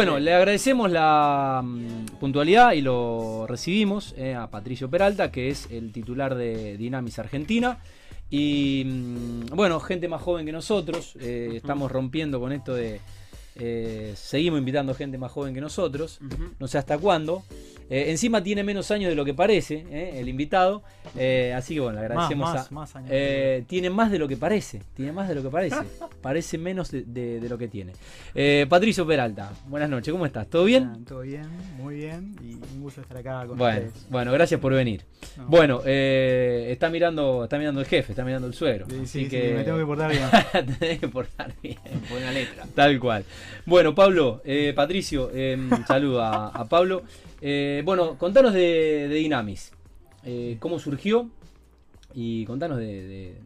Bueno, le agradecemos la mm, puntualidad y lo recibimos eh, a Patricio Peralta, que es el titular de Dinamis Argentina. Y mm, bueno, gente más joven que nosotros, eh, estamos rompiendo con esto de eh, seguimos invitando gente más joven que nosotros, no sé hasta cuándo. Eh, encima tiene menos años de lo que parece, eh, el invitado. así que bueno, le agradecemos más, más, a. tiene más de lo que parece, tiene más de lo que parece. parece menos de, lo que tiene. Patricio Peralta, buenas noches, ¿cómo estás? ¿Todo bien? todo bien, muy bien. Y un gusto estar acá con bueno, ustedes. Bueno, gracias por venir. Bueno, está mirando está mirando el jefe, está mirando el suegro. Sí, que... me tengo que portar bien. Tenés que portar bien. Buena letra. Tal cual. Bueno, Pablo, eh, Patricio, eh, saluda a, Pablo. Eh, bueno, contanos de, Dinamis. Eh, ¿Cómo surgió? Y contanos de,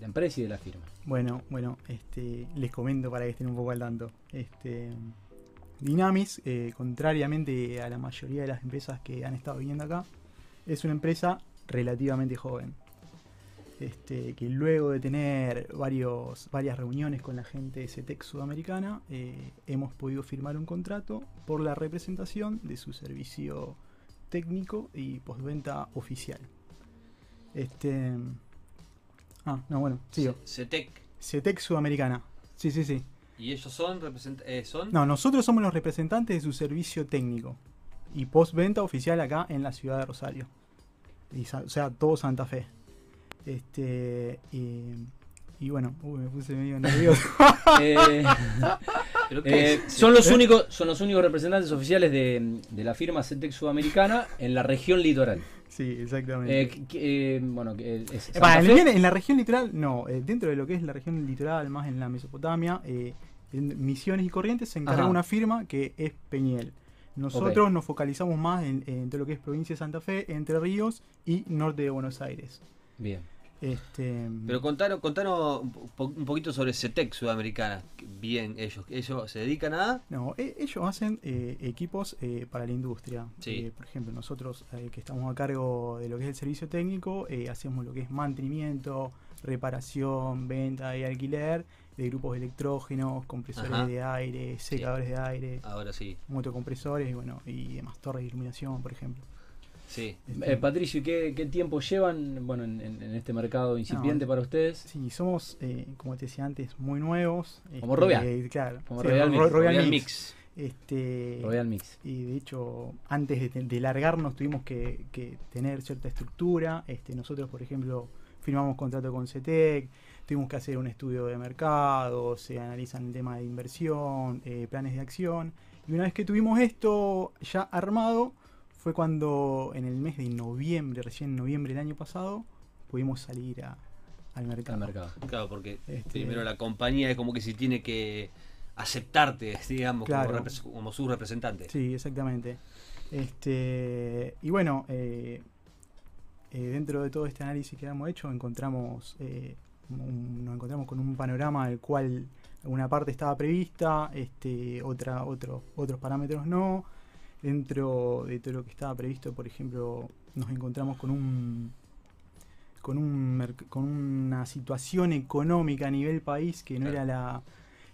la empresa y de la firma. Bueno, bueno, este, les comento para que estén un poco al tanto. Este, Dinamis, contrariamente a la mayoría de las empresas que han estado viniendo acá, es una empresa relativamente joven este, que luego de tener varios, varias reuniones con la gente de CETEC sudamericana, eh, hemos podido firmar un contrato por la representación de su servicio técnico y postventa oficial. Este. Ah, no, bueno, sigo. CETEC. CETEC sudamericana. Sí, sí, sí. ¿Y ellos son, eh, son? No, nosotros somos los representantes de su servicio técnico y postventa oficial acá en la ciudad de Rosario. o sea, todo Santa Fe. Este, y, bueno, me puse medio nervioso. Eh, eh, son, los únicos, son los únicos representantes oficiales de, la firma CETEC Sudamericana en la región litoral. Sí, exactamente. Eh, bueno, es en, la región litoral, no, dentro de lo que es la región litoral, más en la Mesopotamia, en Misiones y Corrientes se encarga una firma que es Peñiel. Nosotros nos focalizamos más en, en, todo lo que es provincia de Santa Fe, Entre Ríos y norte de Buenos Aires. Bien. Este, Pero contanos, contanos un poquito sobre CETEC Sudamericana. Bien, ellos, ellos se dedican a... No, e, ellos hacen eh, equipos eh, para la industria. Eh, por ejemplo, nosotros que estamos a cargo de lo que es el servicio técnico, hacemos lo que es mantenimiento, reparación, venta y alquiler de grupos de electrógenos, compresores de aire, secadores de aire, ahora sí, motocompresores y bueno, y demás torres de iluminación, por ejemplo. Sí. Eh, Patricio, ¿qué, ¿qué, tiempo llevan bueno, en, este mercado incipiente para ustedes? Sí, somos, eh, como te decía antes, muy nuevos. Como este, Royal. Claro. Como Royal, Mix. Este, Royal Mix. Y de hecho, antes de, largarnos tuvimos que, tener cierta estructura. Este, nosotros, por ejemplo, firmamos contrato con CETEC, tuvimos que hacer un estudio de mercado, se analizan el tema de inversión, eh, planes de acción. Y una vez que tuvimos esto ya armado, fue cuando en el mes de noviembre, recién en noviembre del año pasado, pudimos salir al mercado. mercado. Claro, porque este, primero la compañía es como que si tiene que aceptarte, digamos, como, su representante. Sí, exactamente. Este, y bueno, eh, eh, dentro de todo este análisis que hemos hecho, encontramos, eh, nos encontramos con un panorama del cual una parte estaba prevista, este, otra, otro, otros parámetros no. Dentro de todo lo que estaba previsto, por ejemplo, nos encontramos con un con, un, con una situación económica a nivel país que no era la,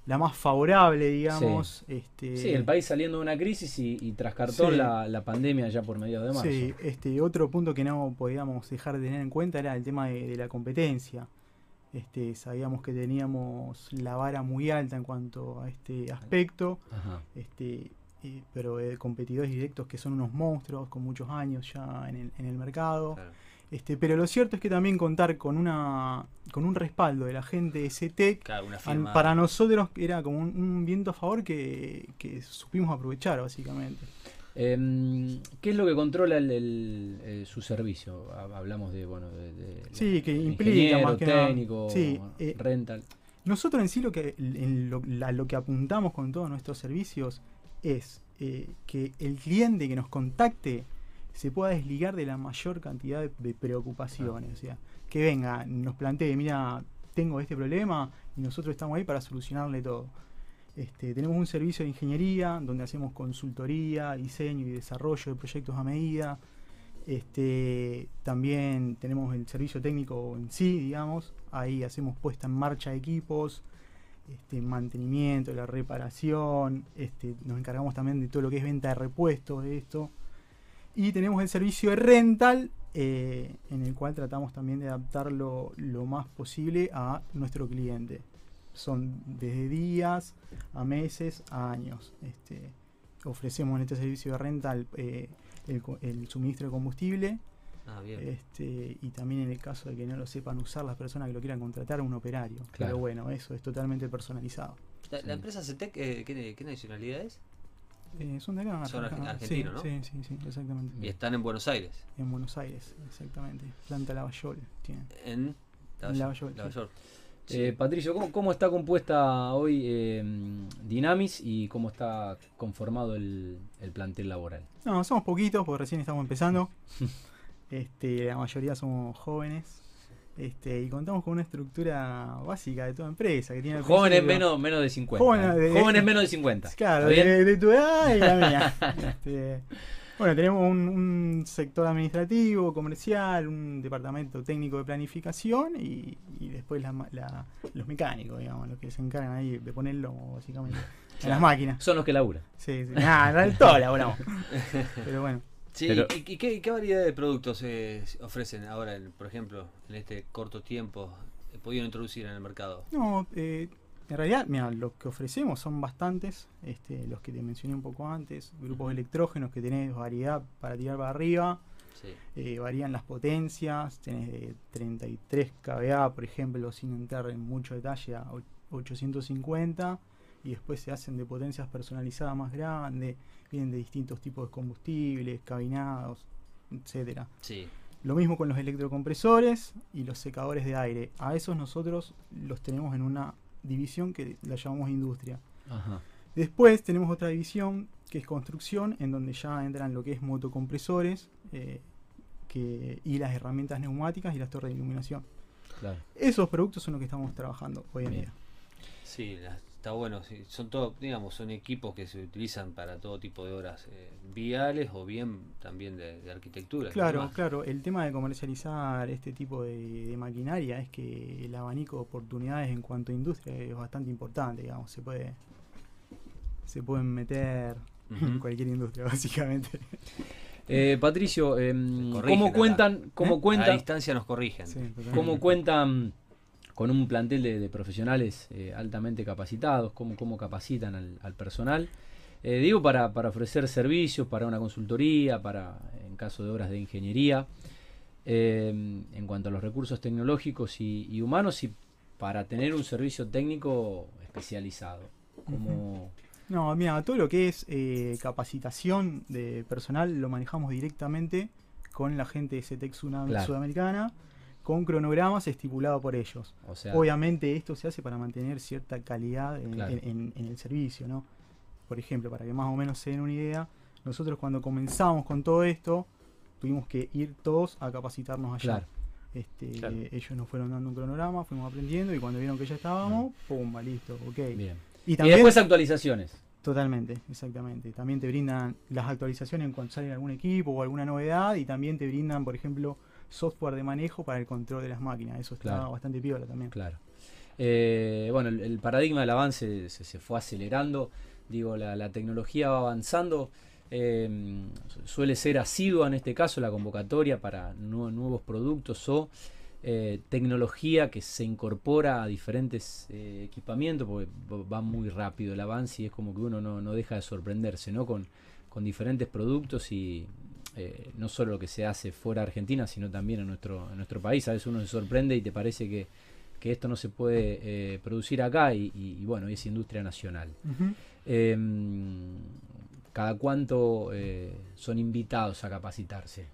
la más favorable, digamos. Sí. Este, sí, el país saliendo de una crisis y, y trascartó la, la, pandemia ya por medio de marzo. Sí, este, otro punto que no podíamos dejar de tener en cuenta era el tema de, la competencia. Este, sabíamos que teníamos la vara muy alta en cuanto a este aspecto. Este, pero de competidores directos que son unos monstruos con muchos años ya en el, en el mercado. Este, pero lo cierto es que también contar con una con un respaldo de la gente de CETEC para nosotros era como un, viento a favor que, supimos aprovechar básicamente. Em, ¿Qué es lo que controla el, eh, su servicio? Hablamos de, bueno, de, sí, que implica más que técnico, eh, rental. Nosotros en sí lo que, en lo, lo que apuntamos con todos nuestros servicios es eh, que el cliente que nos contacte se pueda desligar de la mayor cantidad de, preocupaciones. Ah. O sea, que venga, nos plantee, mira, tengo este problema y nosotros estamos ahí para solucionarle todo. Este, tenemos un servicio de ingeniería donde hacemos consultoría, diseño y desarrollo de proyectos a medida. Este, también tenemos el servicio técnico en sí, digamos. Ahí hacemos puesta en marcha de equipos, este, mantenimiento, la reparación, este, nos encargamos también de todo lo que es venta de repuestos de esto. Y tenemos el servicio de rental, eh, en el cual tratamos también de adaptarlo lo más posible a nuestro cliente. Son desde días a meses a años. Este, ofrecemos en este servicio de rental eh, el, suministro de combustible. Ah, este, y también en el caso de que no lo sepan usar las personas que lo quieran contratar, un operario. Pero bueno, eso es totalmente personalizado. ¿La, empresa CETEC eh, ¿qué, nacionalidad es? Eh, son de acá. Son argentinos, ¿no? Sí, sí, sí, exactamente. Y están en Buenos Aires. En Buenos Aires, exactamente. Planta Lavallol tiene. En Lavallol. Eh, Patricio, ¿cómo, está compuesta hoy eh, Dinamis y cómo está conformado el, plantel laboral? No, somos poquitos porque recién estamos empezando. este, la mayoría somos jóvenes. Este, y contamos con una estructura básica de toda empresa. Que tiene jóvenes menos, menos de 50. Jóvenes, menos de 50. Claro, de, tu edad y la mía. este, bueno, tenemos un, sector administrativo, comercial, un departamento técnico de planificación y, después los mecánicos, digamos, los que se encargan ahí de ponerlo básicamente en las máquinas. Son los que laburan. Sí, sí. Ah, del todo laburamos. Pero bueno. Sí, ¿y, qué, variedad de productos se ofrecen ahora, por ejemplo, en este corto tiempo? ¿Pudieron introducir en el mercado? No, eh, en realidad, mira, lo que ofrecemos son bastantes, este, los que te mencioné un poco antes, grupos electrógenos que tenés variedad para tirar para arriba, eh, varían las potencias, tenés de 33 kVA, por ejemplo, sin entrar en mucho detalle, a 850, y después se hacen de potencias personalizadas más grandes, vienen de distintos tipos de combustibles, cabinados, etcétera. Sí. Lo mismo con los electrocompresores y los secadores de aire. A esos nosotros los tenemos en una división que la llamamos industria. Después tenemos otra división que es construcción, en donde ya entran lo que es motocompresores eh, que, y las herramientas neumáticas y las torres de iluminación. Esos productos son los que estamos trabajando hoy en día. Sí, está bueno. Son todos, digamos, son equipos que se utilizan para todo tipo de obras eh, viales o bien también de, arquitectura. Claro, claro. El tema de comercializar este tipo de, maquinaria es que el abanico de oportunidades en cuanto a industria es bastante importante, digamos. Se puede, se pueden meter en cualquier industria, básicamente. Eh, Patricio, em, ¿cómo cuentan? ¿Cómo cuentan? A distancia nos corrigen. ¿Cómo cuentan? Con un plantel de, profesionales eh, altamente capacitados, cómo, cómo capacitan al, personal. Eh, digo, para, ofrecer servicios, para una consultoría, para en caso de obras de ingeniería, eh, en cuanto a los recursos tecnológicos y, humanos y para tener un servicio técnico especializado. Como, No, mira, todo lo que es capacitación de personal lo manejamos directamente con la gente de CETEX Sudamericana con cronogramas estipulados por ellos. Obviamente esto se hace para mantener cierta calidad en, el servicio, ¿no? Por ejemplo, para que más o menos se den una idea, nosotros cuando comenzamos con todo esto, tuvimos que ir todos a capacitarnos allá. Este, ellos nos fueron dando un cronograma, fuimos aprendiendo y cuando vieron que ya estábamos, pum, listo, ok. Bien. Y, también, después actualizaciones. Totalmente, exactamente. También te brindan las actualizaciones en cuanto sale algún equipo o alguna novedad y también te brindan, por ejemplo, software de manejo para el control de las máquinas. Eso está bastante piola también. Claro. Eh, bueno, el, paradigma del avance se, fue acelerando. Digo, la, tecnología va avanzando. Eh, suele ser asidua en este caso la convocatoria para nuevos productos o eh, tecnología que se incorpora a diferentes equipamientos porque va muy rápido el avance y es como que uno no, no deja de sorprenderse ¿no? con, con diferentes productos y, eh, no solo lo que se hace fuera de Argentina, sino también en nuestro, en nuestro país. A veces uno se sorprende y te parece que, esto no se puede eh, producir acá y, bueno, es industria nacional. Em, ¿Cada cuánto eh, son invitados a capacitarse?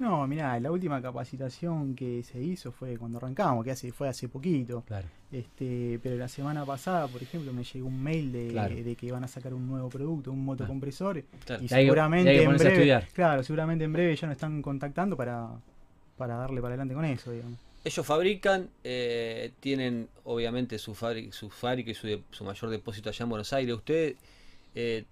No, mira, la última capacitación que se hizo fue cuando arrancamos, que hace, fue hace poquito. Claro. Este, pero la semana pasada, por ejemplo, me llegó un mail de, de que van a sacar un nuevo producto, un motocompresor. Y seguramente en breve, claro, seguramente en breve ya nos están contactando para, para darle para adelante con eso, digamos. Ellos fabrican, eh, tienen obviamente su, fábrica, su fábrica y su, su, mayor depósito allá en Buenos Aires. ¿Usted eh,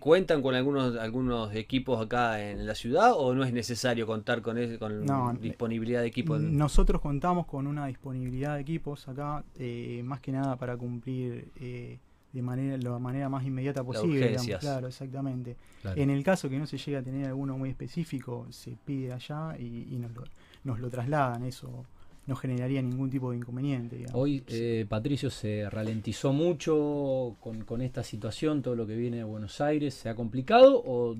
¿Cuentan con algunos algunos equipos acá en la ciudad o no es necesario contar con, ese, con No, disponibilidad de equipos? Nosotros contamos con una disponibilidad de equipos acá, eh, más que nada para cumplir eh, de manera, la manera más inmediata posible. digamos. Claro, exactamente. Claro. En el caso que no se llegue a tener alguno muy específico, se pide allá y, y nos, lo, nos lo trasladan. Eso no generaría ningún tipo de inconveniente. digamos. Hoy, eh, Patricio, se ralentizó mucho con, con esta situación, todo lo que viene de Buenos Aires. ¿Se ha complicado o,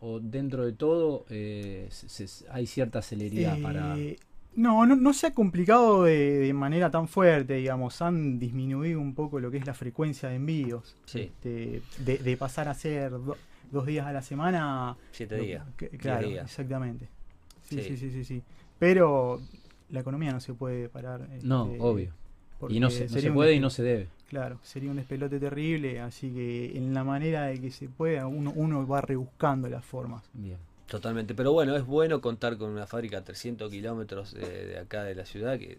o dentro de todo eh, se- se- hay cierta celeridad Eh, para... No, no, no se ha complicado de, de manera tan fuerte, digamos. Han disminuido un poco lo que es la frecuencia de envíos. Sí. Este, de, de pasar a ser do- dos días a la semana. Siete lo- días. que- claro, días. exactamente. Sí, Sí. sí, sí, sí, sí. Pero la economía no se puede parar. No, este, obvio. Y no se, no se puede y no se debe. Claro, sería un despelote terrible, así que en la manera de que se pueda, uno, uno va rebuscando las formas. Bien. Totalmente, pero bueno, es bueno contar con una fábrica a 300 kilómetros de, de acá de la ciudad, que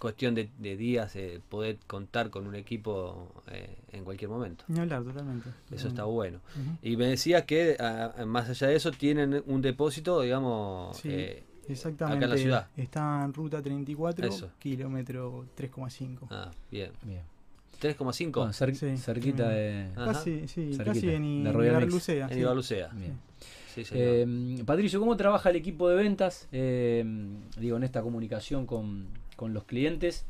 cuestión de, de días eh, poder contar con un equipo eh, en cualquier momento. Ni hablar, totalmente. Eso está bueno. Y me decías que a- a- más allá de eso tienen un depósito, digamos, Sí. eh, Exactamente. acá en la ciudad. Está en ruta 34, Eso. kilómetro 3,5. ah, bien. Bien. 3,5 Bueno, cer- Sí, cerquita de... Casi, sí, Cerquita, casi en. Ibarlucea, en sí. Ibarlucea. Bien. Sí, señor. Eh, Patricio, ¿cómo trabaja el equipo de ventas? Eh, digo, en esta comunicación con, con los clientes.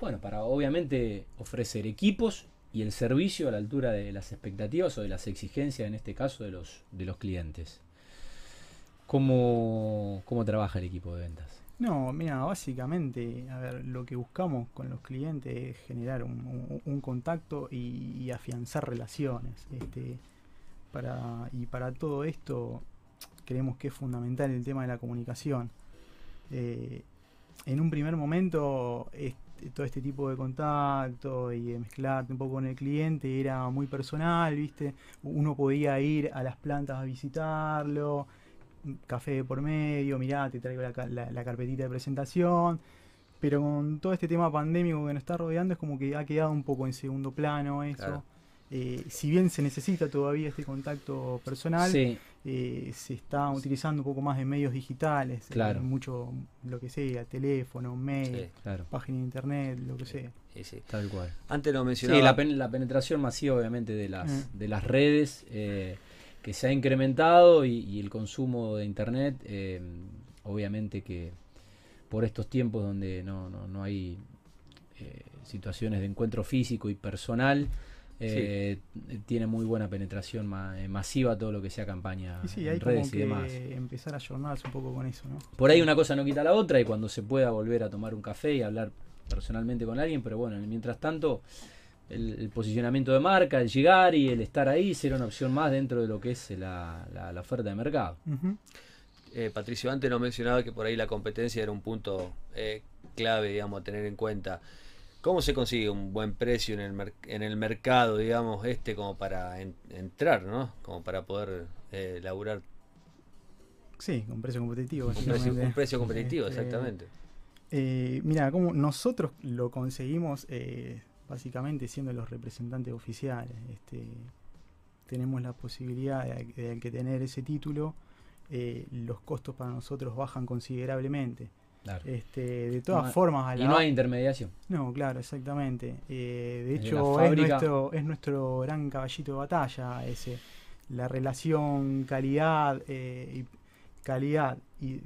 Bueno, para obviamente ofrecer equipos y el servicio a la altura de las expectativas o de las exigencias, en este caso, de los, de los clientes. ¿Cómo, ¿Cómo trabaja el equipo de ventas? No, mira, básicamente, a ver, lo que buscamos con los clientes es generar un, contacto y, afianzar relaciones. Este, para, y para todo esto creemos que es fundamental el tema de la comunicación. Eh, en un primer momento, este, todo este tipo de contacto y de mezclarte un poco con el cliente era muy personal, ¿viste? Uno podía ir a las plantas a visitarlo, café de por medio, mirá, te traigo la, la- la carpetita de presentación. Pero con todo este tema pandémico que nos está rodeando es como que ha quedado un poco en segundo plano eso. Claro. Eh, si bien se necesita todavía este contacto personal, Sí, eh, se está utilizando un poco más de medios digitales, eh, Claro. mucho lo que sea, teléfono, mail, Sí, claro, página de internet, lo que sea. sí, sí. tal cual. Antes lo mencionaba. Sí, la, pen- la penetración masiva, obviamente, de las, Mm. de las redes eh, que se ha incrementado y, y el consumo de internet, eh, obviamente que por estos tiempos donde no, no, no hay eh, situaciones de encuentro físico y personal, eh, tiene muy buena penetración ma- eh, masiva todo lo que sea campaña Y sí, en hay como redes y que demás. empezar a ayornarse un poco con eso, ¿no? Por ahí una cosa no quita la otra y cuando se pueda volver a tomar un café y hablar personalmente con alguien, pero bueno, mientras tanto, el, el posicionamiento de marca, el llegar y el estar ahí será una opción más dentro de lo que es la, la- la oferta de mercado. Eh, Patricio, antes nos mencionaba que por ahí la competencia era un punto eh, clave, digamos, a tener en cuenta. ¿Cómo se consigue un buen precio en el, mer- en el mercado, digamos, este, como para en- entrar, ¿no? Como para poder eh, laburar Sí, con precio competitivo. un precio, básicamente. un precio competitivo, Este, exactamente. Eh, mira, como nosotros lo conseguimos eh, básicamente siendo los representantes oficiales. Este, tenemos la posibilidad de, que tener ese título, eh, los costos para nosotros bajan considerablemente. Este, de todas No formas, a Y no hay intermediación. no, claro, exactamente. Eh, de Desde hecho, es nuestro, es nuestro gran caballito de batalla ese. La relación calidad eh, y calidad y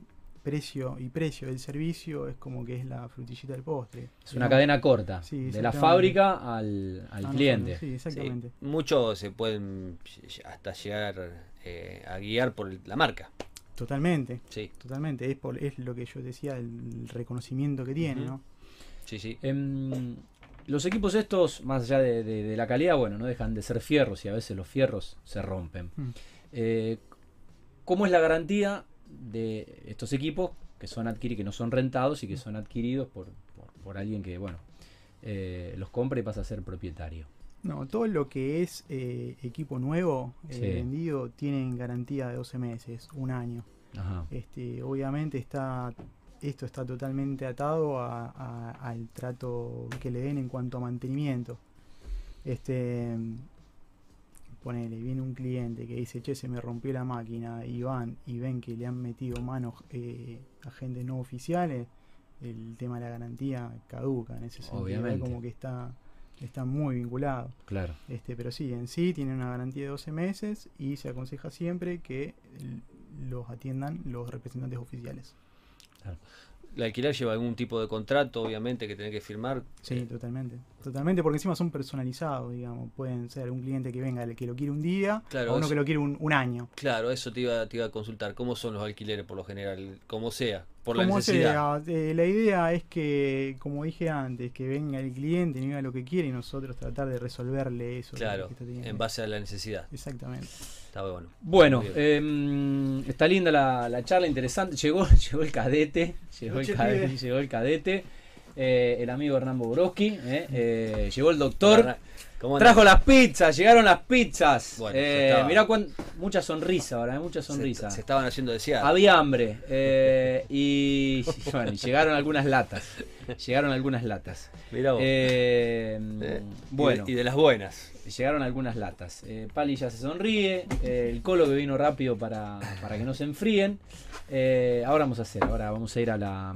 precio y precio del servicio es como que es la frutillita del postre. Es una ¿no? cadena corta, Sí, de la fábrica al, al Ah, cliente. Sí, Sí, exactamente. muchos se pueden hasta llegar eh, a guiar por la marca. Totalmente, Sí, totalmente. Es, por, es lo que yo decía, el reconocimiento que tiene. ¿no? sí, sí. Em, los equipos estos, más allá de, de- de la calidad, bueno, no dejan de ser fierros y a veces los fierros se rompen. Mm. Eh, ¿Cómo es la garantía de estos equipos que son adquiridos, que no son rentados y que son adquiridos por, por, por alguien que, bueno, eh, los compra y pasa a ser propietario? No, todo lo que es eh, equipo nuevo eh, Sí. vendido tienen garantía de 12 meses, un año. Ajá. Este, obviamente está esto está totalmente atado a- a- al trato que le den en cuanto a mantenimiento. Este, ponele, viene un cliente que dice, che, se me rompió la máquina y van y ven que le han metido manos eh, agentes no oficiales, el tema de la garantía caduca en ese sentido. Obviamente. Como que está, está muy vinculado. Claro. Este, pero sí, en sí tiene una garantía de 12 meses y se aconseja siempre que los atiendan los representantes oficiales. El alquiler lleva algún tipo de contrato, obviamente, que tiene que firmar. Sí, Eh, totalmente. Totalmente, porque encima son personalizados, digamos. Pueden ser un cliente que venga, el que lo quiere un día, Claro, o uno eso- que lo quiere un, un año. Claro, eso te iba, te iba a consultar. ¿Cómo son los alquileres por lo general? Como sea, por la Como necesidad. sea, eh, la idea es que, como dije antes, que venga el cliente, diga lo que quiere y nosotros tratar de resolverle eso. que- Claro, que está teniendo. en base a la necesidad. Exactamente. Está bueno. Bueno, eh, está linda la, la charla, interesante. Llegó, llegó el cadete, llegó el cadete, llegó el cadete, eh, el amigo Hernán Bobrovsky, eh, eh, llegó el doctor. ¿Cómo Trajo las pizzas, llegaron las pizzas. Bueno, Eh, se estaba- mirá cuán, mucha sonrisa ahora, eh, mucha Se- sonrisa. Se, estaban haciendo desear. Había hambre y, bueno, llegaron algunas latas. Llegaron algunas latas. Mirá vos. Bueno, Y de, y de las buenas. llegaron algunas latas. Eh, Pali ya se sonríe. eh, el colo que vino rápido para, para que no se enfríen. Eh, ahora vamos a hacer, ahora vamos a ir a la,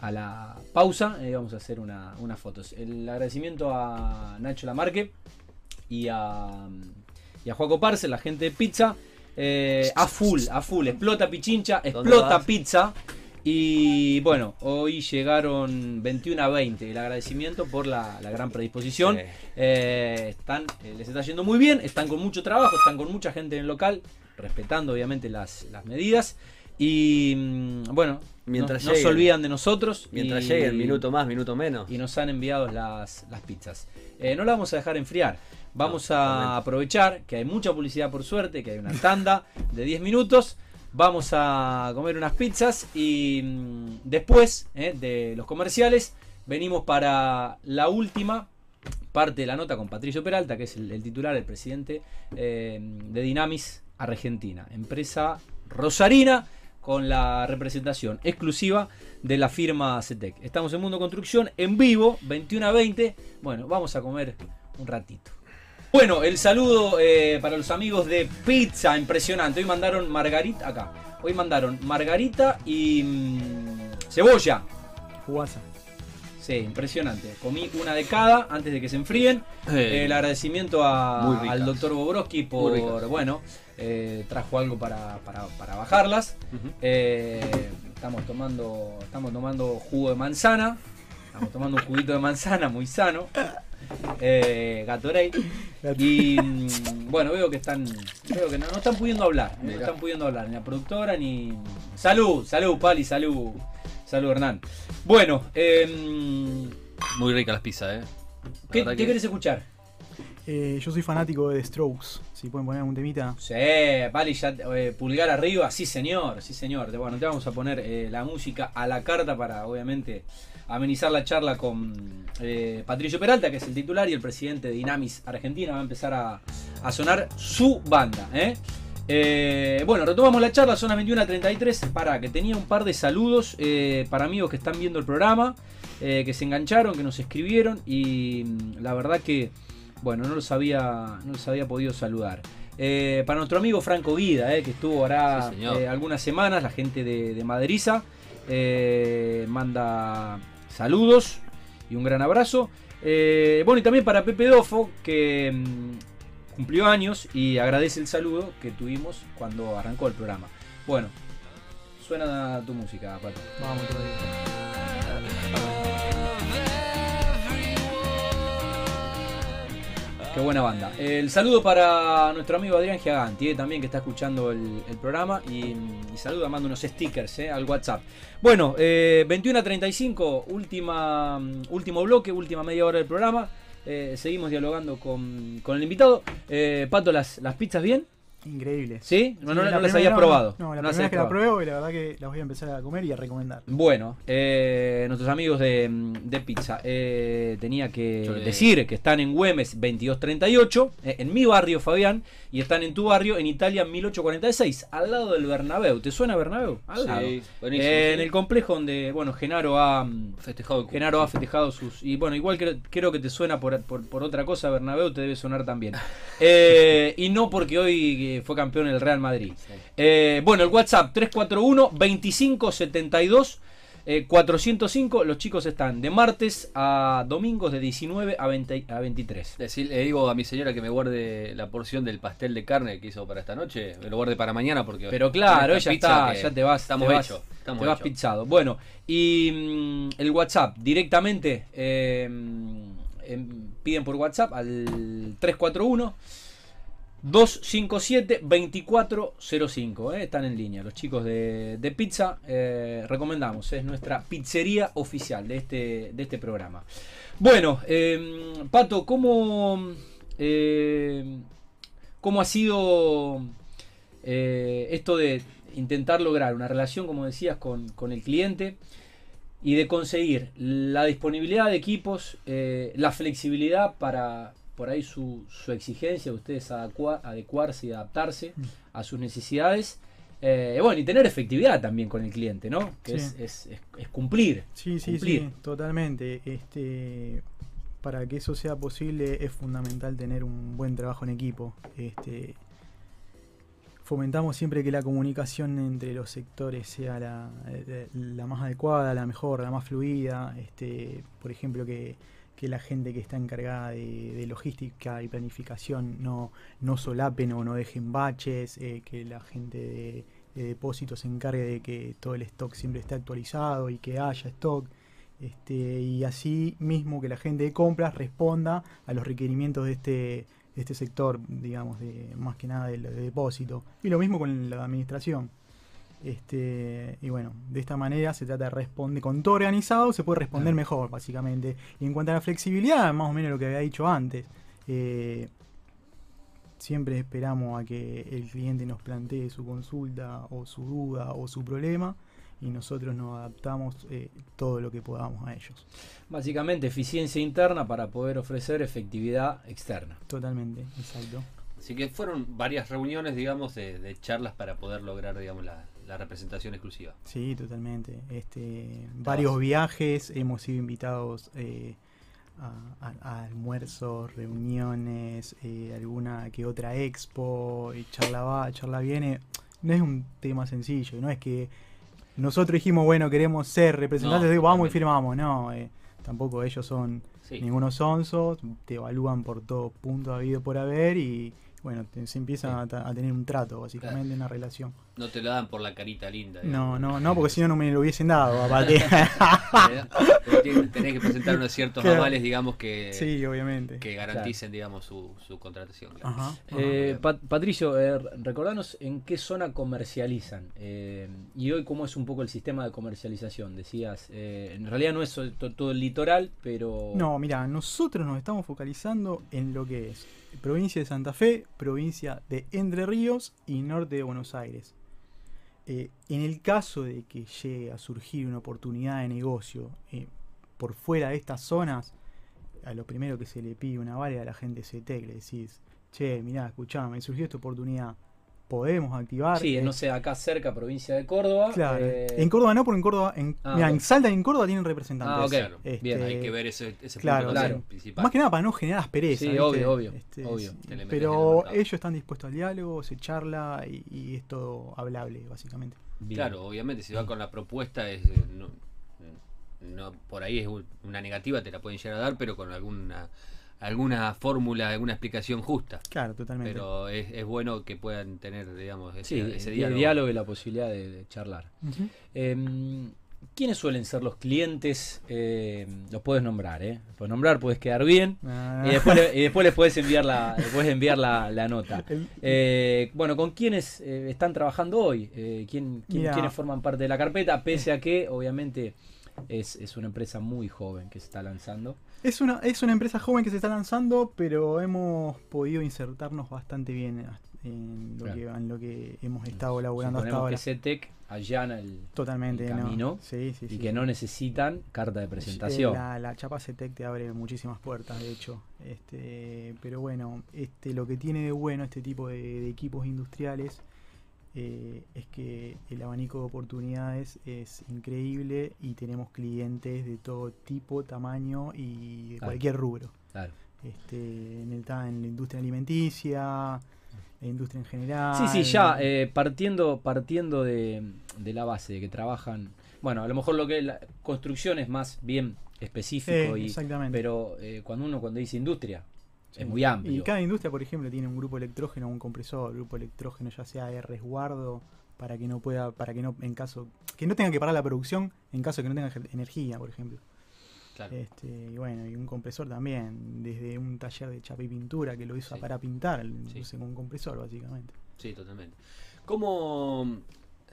a la pausa y vamos a hacer una- unas fotos. El agradecimiento a Nacho Lamarque y a, y a Juaco Parce, la gente de pizza. eh, a full, a full. Explota Pichincha, explota pizza. Y bueno, hoy llegaron 21 a 20. El agradecimiento por la, la gran predisposición. Sí. Eh, están, eh, les está yendo muy bien, están con mucho trabajo, están con mucha gente en el local, respetando obviamente las, las medidas. Y mm, bueno, Mientras no, no se olvidan de nosotros. Mientras y- lleguen, minuto más, minuto menos. y nos han enviado las, las pizzas. Eh, no la vamos a dejar enfriar. Vamos No, a aprovechar que hay mucha publicidad por suerte, que hay una tanda de 10 minutos. Vamos a comer unas pizzas y mm, después eh, de los comerciales venimos para la última parte de la nota con Patricio Peralta, que es el, el titular, el presidente eh, de Dinamis Argentina, empresa rosarina con la representación exclusiva de la firma CETEC. Estamos en Mundo Construcción en vivo, 21 a 20. Bueno, vamos a comer un ratito. Bueno, el saludo eh, para los amigos de Pizza, impresionante. Hoy mandaron margarita, acá. Hoy mandaron margarita y mm, cebolla. Jugasa. Sí, impresionante. Comí una de cada antes de que se enfríen. Eh, El agradecimiento a- al doctor Bobrovsky por, bueno, eh, trajo algo para, para- para bajarlas. Eh, estamos tomando estamos tomando jugo de manzana. Estamos tomando un juguito de manzana muy sano. Eh, Gatorade. Y mm, bueno, veo que están veo que no, no están pudiendo hablar. No están pudiendo hablar ni la productora ni. Salud, salud, Pali, salud. Salud, Hernán. Bueno, em, Muy ricas las pizzas, ¿eh? La ¿qué, qué que- querés escuchar? Eh, yo soy fanático de The Strokes. Si pueden poner algún temita. Sí, Pali, ya eh, pulgar arriba, sí señor, sí señor. Bueno, te vamos a poner eh, la música a la carta para, obviamente, amenizar la charla con Patricio Peralta, que es el titular y el presidente de Dinamis Argentina. Va a empezar a, a sonar su banda. bueno, retomamos la charla, son las 21.33. Para que tenía un par de saludos para amigos que están viendo el programa, que se engancharon, que nos escribieron y mm, la verdad que, bueno, no los había, no los había podido saludar. Eh, para nuestro amigo Franco Guida, eh, que estuvo ahora Sí, eh, algunas semanas, la gente de, de Maderiza, eh, manda saludos y un gran abrazo. Eh, bueno, y también para Pepe Dofo, que mm, cumplió años y agradece el saludo que tuvimos cuando arrancó el programa. Bueno, suena tu música, Pato. Vamos todavía. Buena banda. El saludo para nuestro amigo Adrián Giaganti, eh, también que está escuchando el, el programa. Y, y saluda, manda unos stickers eh, al WhatsApp. Bueno, eh, 21 a 35, última, mm, último bloque, última media hora del programa. Eh, seguimos dialogando con, con el invitado. Eh, Pato, ¿las, ¿las pizzas bien? Increíble. ¿Sí? No, no, la no las habías no, probado. No, la No primera vez que la pruebo y la verdad que las voy a empezar a comer y a recomendar. Bueno, eh, nuestros amigos de, de pizza, eh, tenía que Yo le- decir que están en Güemes 2238, eh, en mi barrio, Fabián, y están en tu barrio, en Italia 1846, al lado del Bernabéu. ¿Te suena Bernabéu? Al lado. Sí, buenísimo. Eh, sí. En el complejo donde, bueno, Genaro ha, mm, festejado. Genaro ha festejado sus... Y bueno, igual creo, creo que te suena por, por, por otra cosa, Bernabéu te debe sonar también. Eh, y no porque hoy fue campeón el Real Madrid. Sí. Eh, bueno, el WhatsApp 341-2572. eh, 405, los chicos están de martes a domingos de 19 a, 20 a 23. Decir- le digo a mi señora que me guarde la porción del pastel de carne que hizo para esta noche. Me lo guarde para mañana porque. Pero claro, ella está, ya te vas, Estamos te vas, hechos. Estamos te vas hechos. pizzado. Bueno, y mm, el WhatsApp directamente eh, em, piden por WhatsApp al 341 257-2405. eh, están en línea. Los chicos de, de pizza, eh, recomendamos. Es nuestra pizzería oficial de este, de este programa. Bueno, eh, Pato, ¿cómo, eh, ¿cómo ha sido eh, esto de intentar lograr una relación, como decías, con, con el cliente? Y de conseguir la disponibilidad de equipos, eh, la flexibilidad para, por ahí su, su exigencia, ustedes adecua- adecuarse y adaptarse a sus necesidades. Eh, bueno, y tener efectividad también con el cliente, ¿no? Que Sí. es, es- es- es cumplir. Sí, sí, Cumplir. sí, totalmente. Este, para que eso sea posible es fundamental tener un buen trabajo en equipo. Este, fomentamos siempre que la comunicación entre los sectores sea la, eh, la más adecuada, la mejor, la más fluida. Este, por ejemplo, que, que la gente que está encargada de, logística y planificación no, no solapen o no dejen baches, eh, que la gente de, de depósitos se encargue de que todo el stock siempre esté actualizado y que haya stock. Este, y así mismo que la gente de compras responda a los requerimientos de este, de este sector, digamos, de más que nada de, de depósito. Y lo mismo con la administración. Este, y bueno, de esta manera se trata de responder con todo organizado, se puede responder Claro. mejor, básicamente. Y en cuanto a la flexibilidad, más o menos lo que había dicho antes. eh, siempre esperamos a que el cliente nos plantee su consulta o su duda o su problema y nosotros nos adaptamos eh, todo lo que podamos a ellos. Básicamente, eficiencia interna para poder ofrecer efectividad externa. Totalmente, exacto. Así que fueron varias reuniones, digamos, de, de charlas para poder lograr, digamos, la, la representación exclusiva. Sí, totalmente. Este, varios viajes, hemos sido invitados eh, a, a- a almuerzos, reuniones, eh, alguna que otra expo, y charla va, charla viene. No es un tema sencillo, no es que nosotros dijimos, bueno, queremos ser representantes, No, de vamos y firmamos, no. eh, tampoco ellos son Sí. ningunos sonsos, te evalúan por todo punto habido por haber y bueno, te- se empieza a, tener un trato, básicamente, una relación. No te lo dan por la carita linda. No, digamos. no, no, porque si no, no me lo hubiesen dado, aparte. Tenés que presentar unos ciertos Claro. avales, digamos, que, sí, obviamente. que garanticen, digamos, su, su contratación. claro. Ajá. ajá. Eh, Pat- Patricio, eh, recordanos en qué zona comercializan eh, y hoy cómo es un poco el sistema de comercialización. Decías, eh, en realidad no es todo el litoral, pero... No, mira, nosotros nos estamos focalizando en lo que es provincia de Santa Fe, provincia de Entre Ríos y norte de Buenos Aires. Eh, en el caso de que llegue a surgir una oportunidad de negocio eh, por fuera de estas zonas, a lo primero que se le pide una vale a la gente CT, le decís, che, mirá, escuchame, me surgió esta oportunidad, podemos activar. Sí, Eh, no sé, acá cerca, provincia de Córdoba. Claro. eh, En Córdoba no, porque en Córdoba, en, Ah, mirá, ok. en Salta y en Córdoba tienen representantes. Ah, ok. Claro. Este, Bien, Hay que ver ese, ese claro, punto claro. principal. Más que nada para no generar aspereza. Sí, ¿viste? obvio, obvio, Este, obvio. sí, el Pero ellos están dispuestos al diálogo, se charla y, y es todo hablable, básicamente. bien. Claro, obviamente, si va con la propuesta, es, eh, no, no, por ahí es un- una negativa, te la pueden llegar a dar, pero con alguna alguna fórmula, alguna explicación justa. Claro, totalmente. Pero es, es bueno que puedan tener, digamos, ese, Sí, ese el diálogo. diálogo. y la posibilidad de, de charlar. Eh, ¿Quiénes suelen ser los clientes? Eh, los puedes nombrar, ¿eh? Puedes nombrar, puedes quedar bien. Ah, Y después, le- y después les puedes enviar la, puedes enviar la, la nota. Eh, bueno, ¿con quiénes eh, están trabajando hoy? Eh, ¿quién. ¿Quiénes forman parte de la carpeta? Pese a que, obviamente, es, es una empresa muy joven que se está lanzando. Es, una, es una empresa joven que se está lanzando, pero hemos podido insertarnos bastante bien en lo, Claro. que, en lo que hemos estado laburando hasta ahora. que CETEC allana el, Totalmente, el ¿no? camino Sí, sí, y sí. que no necesitan carta de Eh, presentación. La, la chapa CETEC te abre muchísimas puertas, de hecho. Este, pero bueno, este, lo que tiene de bueno este tipo de, de equipos industriales eh, es que el abanico de oportunidades es increíble y tenemos clientes de todo tipo, tamaño y de Claro. cualquier rubro. Claro. Este, en, el, en la industria alimenticia, la industria en general. Sí, sí, ya eh, partiendo, partiendo de, de la base de que trabajan, bueno, a lo mejor lo que es la construcción es más bien específico, y, exactamente. pero eh, cuando uno cuando dice industria Sí. es muy amplio. Y cada industria, por ejemplo, tiene un grupo electrógeno o un compresor, grupo electrógeno ya sea de resguardo para que no pueda, para que no, en caso, que no tenga que parar la producción en caso de que no tenga energía, por ejemplo. Claro. Este, y bueno, y un compresor también, desde un taller de chapa y pintura que lo Sí. para pintar, Sí. con un compresor básicamente. Sí, totalmente. ¿Cómo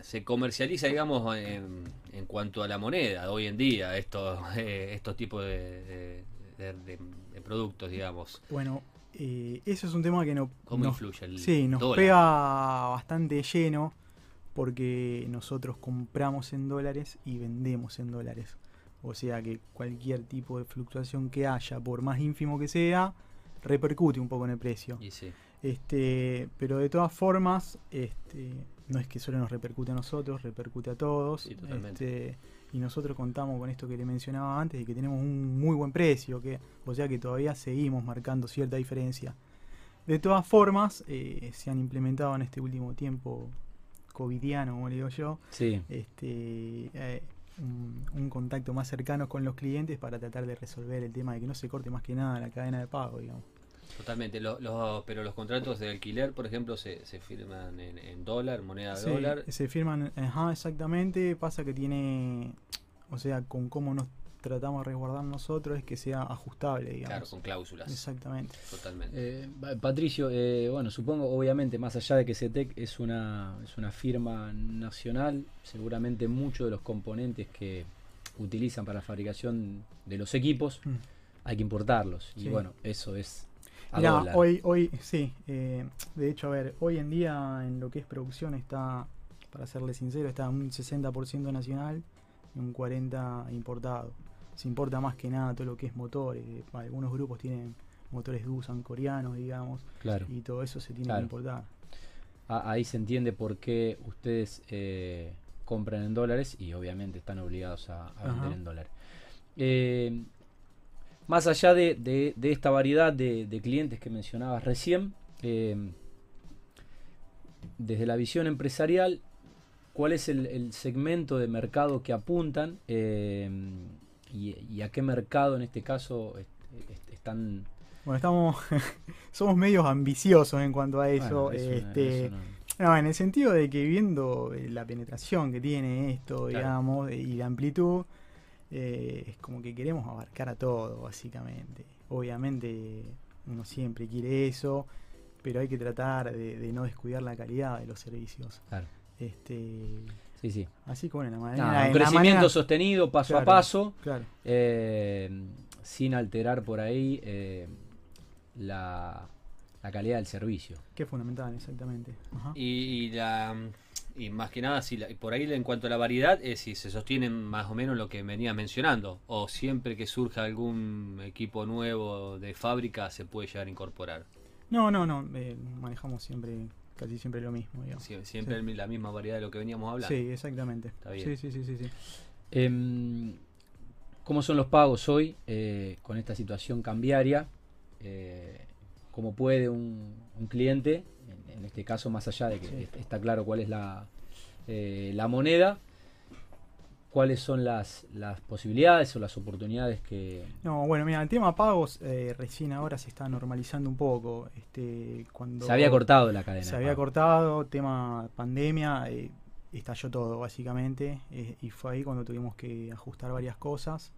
se comercializa, digamos, en, en cuanto a la moneda hoy en día estos, eh, estos tipos de, de- de- de productos, digamos? Bueno, eh, eso es un tema que no, ¿Cómo nos, influye el sí, nos dólar? pega bastante lleno porque nosotros compramos en dólares y vendemos en dólares. O sea que cualquier tipo de fluctuación que haya, por más ínfimo que sea, repercute un poco en el precio. Y sí, Este, pero de todas formas, este, no es que solo nos repercute a nosotros, repercute a todos. Sí, totalmente. Este, y nosotros contamos con esto que le mencionaba antes, de que tenemos un muy buen precio, que, o sea que todavía seguimos marcando cierta diferencia. De todas formas, eh, se han implementado en este último tiempo covidiano, como le digo yo, Sí, este, eh, un, un contacto más cercano con los clientes para tratar de resolver el tema de que no se corte más que nada la cadena de pago, digamos. Totalmente. Lo- lo- pero los contratos de alquiler, por ejemplo, se, se firman en, en dólar, moneda de Sí, dólar. se firman, ajá, exactamente. Pasa que tiene, o sea, con cómo nos tratamos de resguardar nosotros es que sea ajustable, digamos. Claro, con cláusulas. Exactamente. Totalmente. Eh, pa- Patricio, eh, bueno, supongo, obviamente, más allá de que CETEC es una, es una firma nacional, seguramente muchos de los componentes que utilizan para la fabricación de los equipos Mm. hay que importarlos. Y bueno, eso es hoy, hoy, sí, eh, de hecho, a ver, hoy en día en lo que es producción está, para serle sincero, está un 60% nacional y un 40% importado. Se importa más que nada todo lo que es motores. eh, Algunos grupos tienen motores Doosan coreanos, digamos, Claro. y todo eso se tiene Claro. que importar. Ahí se entiende por qué ustedes eh, compran en dólares y obviamente están obligados a, a vender en dólares. Eh, más allá de, de- de esta variedad de, de clientes que mencionabas recién, eh, desde la visión empresarial, ¿cuál es el, el segmento de mercado que apuntan eh, y, y a qué mercado en este caso est- est- están... Bueno, estamos, somos medios ambiciosos en cuanto a eso. Bueno, eso no- este, eso no- No, en el sentido de que viendo eh, la penetración que tiene esto, Claro. digamos, y la amplitud, eh, es como que queremos abarcar a todo, básicamente. Obviamente uno siempre quiere eso, pero hay que tratar de, de no descuidar la calidad de los servicios. claro. Este, Sí, sí. así como en la manera... Un en la crecimiento manera- sostenido paso a paso, Claro, eh, sin alterar por ahí eh, la, la calidad del servicio. que es fundamental, exactamente. Ajá. Y, y la, y más que nada, si la- por ahí en cuanto a la variedad, es si se sostienen más o menos lo que venía mencionando, o siempre que surja algún equipo nuevo de fábrica se puede llegar a incorporar. No, no, no, eh, manejamos siempre, casi siempre lo mismo, digamos. Sie- Siempre Sí. la misma variedad de lo que veníamos hablando. Sí, exactamente. Está bien. Sí, sí, sí, sí, sí. Em, ¿Cómo son los pagos hoy eh, con esta situación cambiaria? Eh, ¿Cómo puede un, un cliente, en, en este caso más allá de que Sí. está claro cuál es la, eh, la moneda, cuáles son las, las posibilidades o las oportunidades que... No, bueno, mira, el tema pagos eh, recién ahora se está normalizando un poco. Este, cuando Se había cortado la cadena. Se había pago. cortado, tema pandemia, eh, estalló todo básicamente. eh, y fue ahí cuando tuvimos que ajustar varias cosas.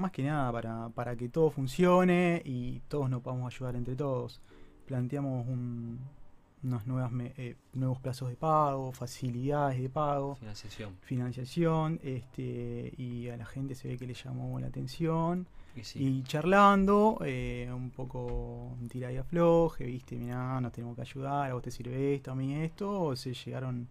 Más que nada para, para que todo funcione y todos nos podamos ayudar entre todos. Planteamos un, unos nuevas me- eh, nuevos plazos de pago, facilidades de pago Financiación. financiación este, y a la gente se ve que le llamó la atención Y sí. Y charlando, eh, un poco tira y afloje, viste, mirá, nos tenemos que ayudar, a vos te sirve esto, a mí esto, o se llegaron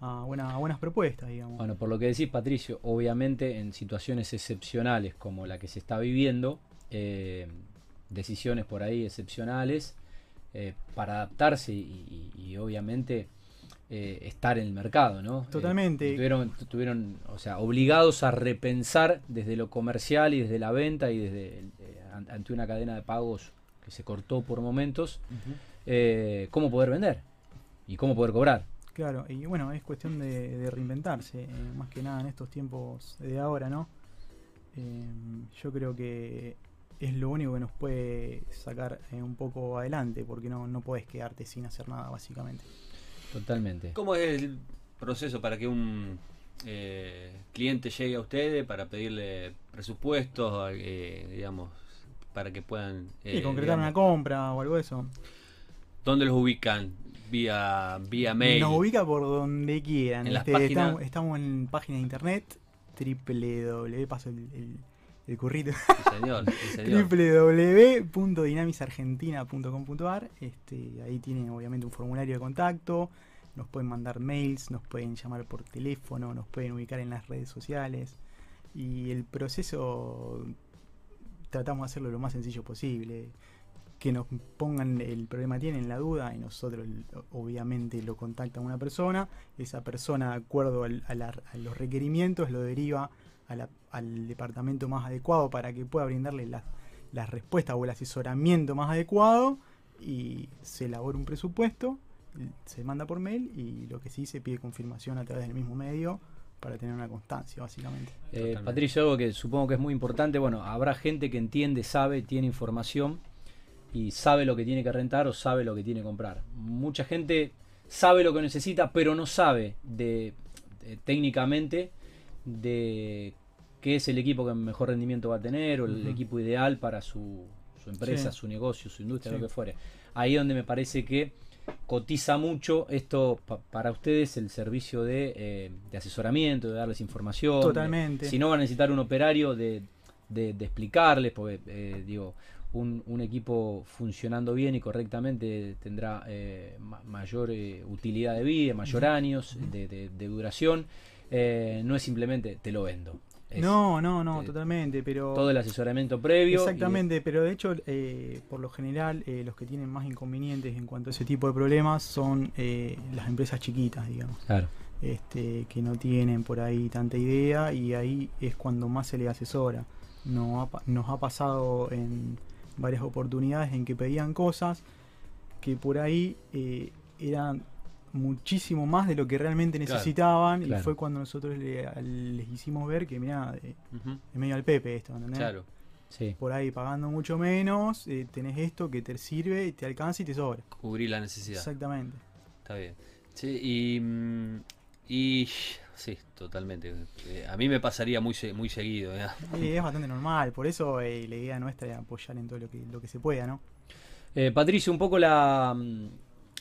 a, buena- a buenas propuestas, digamos. Bueno, por lo que decís, Patricio, obviamente en situaciones excepcionales como la que se está viviendo, eh, decisiones por ahí excepcionales, eh, para adaptarse y, y- y obviamente eh, estar en el mercado, ¿no? Totalmente. tuvieron, tuvieron, o sea, obligados a repensar desde lo comercial y desde la venta y desde an- ante una cadena de pagos que se cortó por momentos, cómo poder vender y cómo poder cobrar. Claro, y bueno, es cuestión de, de reinventarse, eh, más que nada en estos tiempos de ahora, ¿no? Eh, yo creo que es lo único que nos puede sacar eh, un poco adelante, porque no, no podés quedarte sin hacer nada, básicamente. Totalmente. ¿Cómo es el proceso para que un eh, cliente llegue a ustedes para pedirle presupuestos, eh, digamos, para que puedan... y concretar una compra o algo de eso. ¿Dónde los ubican? Vía, vía mail. Nos ubica por donde quieran. En las este, páginas- estamos, estamos en página de internet, www, paso el, el, el currito, Sí, señor. sí, señor. www.dinamisargentina.com.ar este, ahí tienen obviamente un formulario de contacto, nos pueden mandar mails, nos pueden llamar por teléfono, nos pueden ubicar en las redes sociales y el proceso tratamos de hacerlo lo más sencillo posible, que nos pongan el problema tienen, la duda y nosotros obviamente lo contacta una persona, esa persona de acuerdo al- a, la- a los requerimientos lo deriva a la- al departamento más adecuado para que pueda brindarle las la respuesta o el asesoramiento más adecuado y se elabora un presupuesto, se manda por mail y lo que sí se pide confirmación a través del mismo medio para tener una constancia, básicamente. Eh. Patricio, algo que supongo que es muy importante, bueno, habrá gente que entiende, sabe, tiene información y sabe lo que tiene que rentar o sabe lo que tiene que comprar. Mucha gente sabe lo que necesita, pero no sabe de, de- técnicamente de qué es el equipo que mejor rendimiento va a tener o el equipo ideal para su, su empresa, Sí. su negocio, su industria, Sí. lo que fuere. Ahí donde me parece que cotiza mucho esto pa- para ustedes el servicio de, eh, de asesoramiento, de darles información. de- Totalmente. si no van a necesitar un operario de, de- de explicarles, porque eh, digo, un, un equipo funcionando bien y correctamente tendrá eh, ma- mayor eh, utilidad de vida, mayor años de, de- de duración. Eh, no es simplemente te lo vendo. Es no, no, no, totalmente, pero... todo el asesoramiento previo. y- Exactamente, pero de hecho, por lo general, los que tienen más inconvenientes en cuanto a ese tipo de problemas son las empresas chiquitas, digamos, claro. este, que no tienen por ahí tanta idea y ahí es cuando más se les asesora. No ha nos ha pasado en varias oportunidades en que pedían cosas que por ahí eh, eran muchísimo más de lo que realmente necesitaban claro. y fue cuando nosotros le- les hicimos ver que, mira, eh, es medio al pepe esto, ¿entendés? Claro. Sí. por ahí pagando mucho menos, eh, tenés esto que te sirve te alcanza y te sobra. Cubrir la necesidad. Exactamente. Está bien. Sí, y, mm, y sí, totalmente. Eh, a mí me pasaría muy muy seguido. ¿eh? Es bastante normal, por eso eh, la idea nuestra es apoyar en todo lo que, lo que se pueda, ¿no? Patricio, un poco la, mm,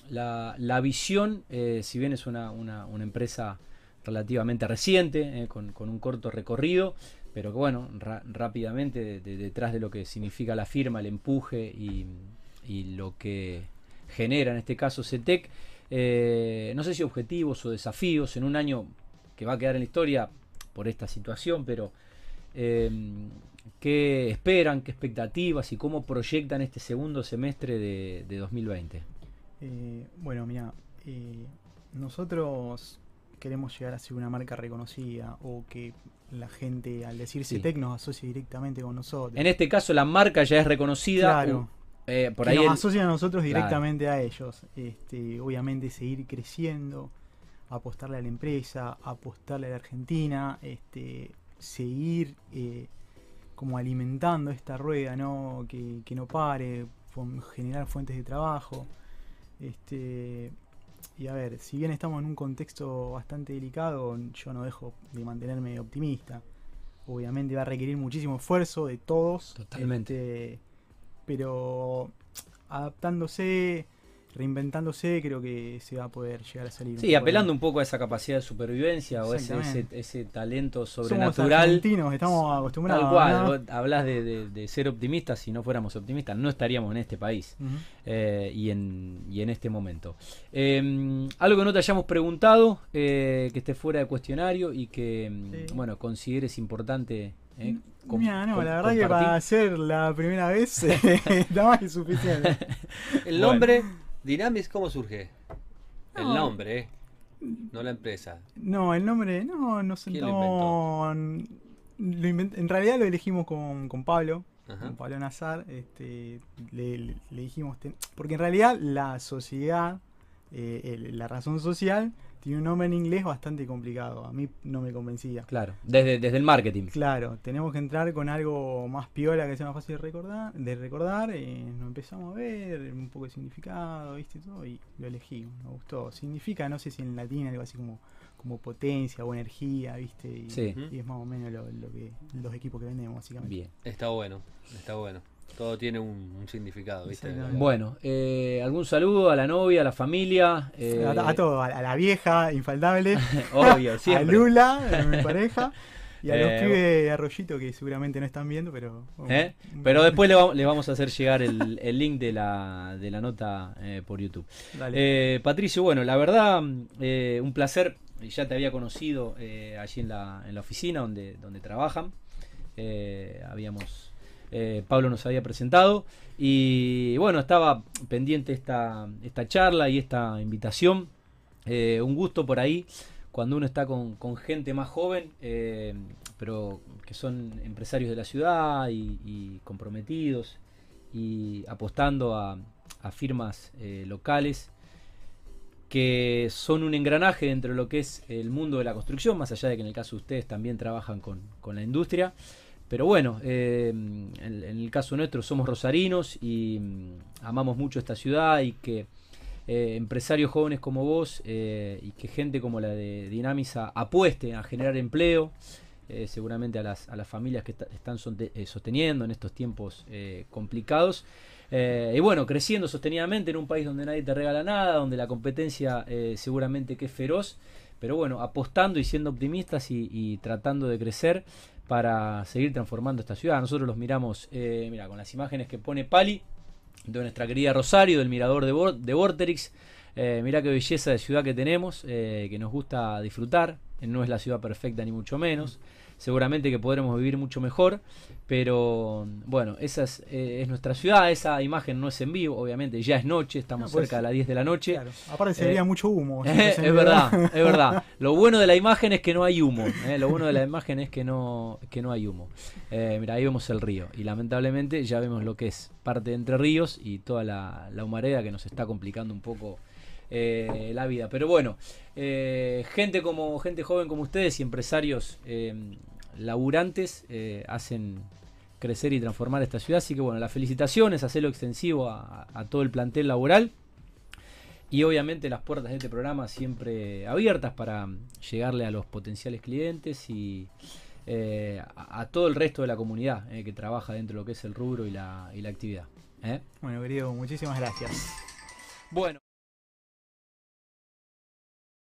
la, la visión, si bien es una, una- una empresa relativamente reciente, con, con un corto recorrido, pero que bueno, ra- rápidamente de- de- detrás de lo que significa la firma, el empuje y, y lo que genera en este caso CETEC, eh, no sé si objetivos o desafíos en un año que va a quedar en la historia por esta situación, pero eh, ¿qué esperan, qué expectativas y cómo proyectan este segundo semestre de, de 2020? Eh, bueno, mira, eh, nosotros queremos llegar a ser una marca reconocida o que la gente al decir Sí. CETEC nos asocie directamente con nosotros. En este caso la marca ya es reconocida. Claro. Eh, por que ahí nos el- asocian a nosotros Claro. directamente a ellos. Este, obviamente seguir creciendo, apostarle a la empresa, apostarle a la Argentina, este, seguir eh, como alimentando esta rueda, ¿no? Que, que no pare, generar fuentes de trabajo. Este, y a ver, si bien estamos en un contexto bastante delicado, yo no dejo de mantenerme optimista. Obviamente va a requerir muchísimo esfuerzo de todos. Totalmente. este, pero adaptándose, reinventándose, creo que se va a poder llegar a salir. Sí, apelando un poco a esa capacidad de supervivencia o ese, ese, Exactamente. ese talento Somos sobrenatural. argentinos, estamos acostumbrados. Tal cual, ¿no? hablas de, de- de ser optimistas, si no fuéramos optimistas no estaríamos en este país eh, y, en, y en este momento. Eh, algo que no te hayamos preguntado, eh, que esté fuera de cuestionario y que, mm, Sí. bueno, consideres importante. Com- Mira, no, com- la verdad que compartir. para ser la primera vez está más que suficiente. El Bueno. nombre Dynamis, ¿cómo surge? El No. nombre, ¿eh? No la empresa. No, el nombre, no, nos ¿Quién lo sentamos. lo invent- en realidad lo elegimos con, con Pablo, Ajá. con Pablo Nazar. Este, le, le- le dijimos, ten- porque en realidad la sociedad, eh, el- la razón social, tiene un nombre en inglés bastante complicado. A mí no me convencía. Claro, desde, desde el marketing. Claro, tenemos que entrar con algo más piola que sea más fácil de recordar, de recordar, eh, nos empezamos a ver un poco de significado, viste, y todo, y lo elegimos, nos gustó. Significa, no sé si en latín algo así como, como potencia o energía, viste, y, Sí. y es más o menos lo, lo que los equipos que vendemos, básicamente. Bien. Está bueno, está bueno. Todo tiene un, un significado, ¿viste? Bueno, eh, algún saludo a la novia, a la familia. eh, A, a todo, a, a la vieja, infaltable, Obvio, a siempre. Lula, eh, mi pareja, y a los Eh, pibes de Arroyito que seguramente no están viendo, pero... bueno, ¿Eh? Pero después le, va- le vamos a hacer llegar el, el link de la, de la nota eh, por YouTube. Dale. Eh, Patricio, bueno, la verdad, eh, un placer. Ya te había conocido eh, allí en la, en la oficina donde, donde trabajan. Eh, habíamos, eh, Pablo nos había presentado y bueno, estaba pendiente esta, esta charla y esta invitación. Eh, un gusto por ahí cuando uno está con, con gente más joven, eh, pero que son empresarios de la ciudad y, comprometidos y apostando a, firmas locales que son un engranaje dentro de lo que es el mundo de la construcción, más allá de que en el caso de ustedes también trabajan con, con la industria. Pero bueno, eh, en, el caso nuestro somos rosarinos y mm, amamos mucho esta ciudad y que eh, empresarios jóvenes como vos eh, y que gente como la de Dinamisa apueste a generar empleo, seguramente a las, a las familias que están sosteniendo en estos tiempos complicados. Y bueno, creciendo sostenidamente en un país donde nadie te regala nada, donde la competencia seguramente que es feroz, pero bueno, apostando y siendo optimistas y, tratando de crecer para seguir transformando esta ciudad. Nosotros los miramos, eh, mira, con las imágenes que pone Pali, de nuestra querida Rosario, del mirador de, de Vorterix. Eh, mirá qué belleza de ciudad que tenemos, eh, que nos gusta disfrutar. No es la ciudad perfecta ni mucho menos. Seguramente que podremos vivir mucho mejor. Pero bueno, esa es, eh, es nuestra ciudad. Esa imagen no es en vivo, obviamente. Ya es noche, estamos No, pues, cerca de las 10 de la noche. Claro. Aparte Eh, mucho humo. si es verdad, es verdad. Lo bueno de la imagen es que no hay humo. eh, Lo bueno de la imagen es que no, que no hay humo. Eh, mira, ahí vemos el río. Y lamentablemente ya vemos lo que es parte de Entre Ríos y toda la, la humareda que nos está complicando un poco eh, la vida. Pero bueno, eh, gente como gente joven como ustedes y empresarios eh, laburantes eh, hacen crecer y transformar esta ciudad. Así que bueno, las felicitaciones, hacerlo extensivo a, a todo el plantel laboral. Y obviamente las puertas de este programa siempre abiertas para llegarle a los potenciales clientes y a, a todo el resto de la comunidad que trabaja dentro de lo que es el rubro y la, y la actividad. Bueno, querido, muchísimas gracias. Bueno.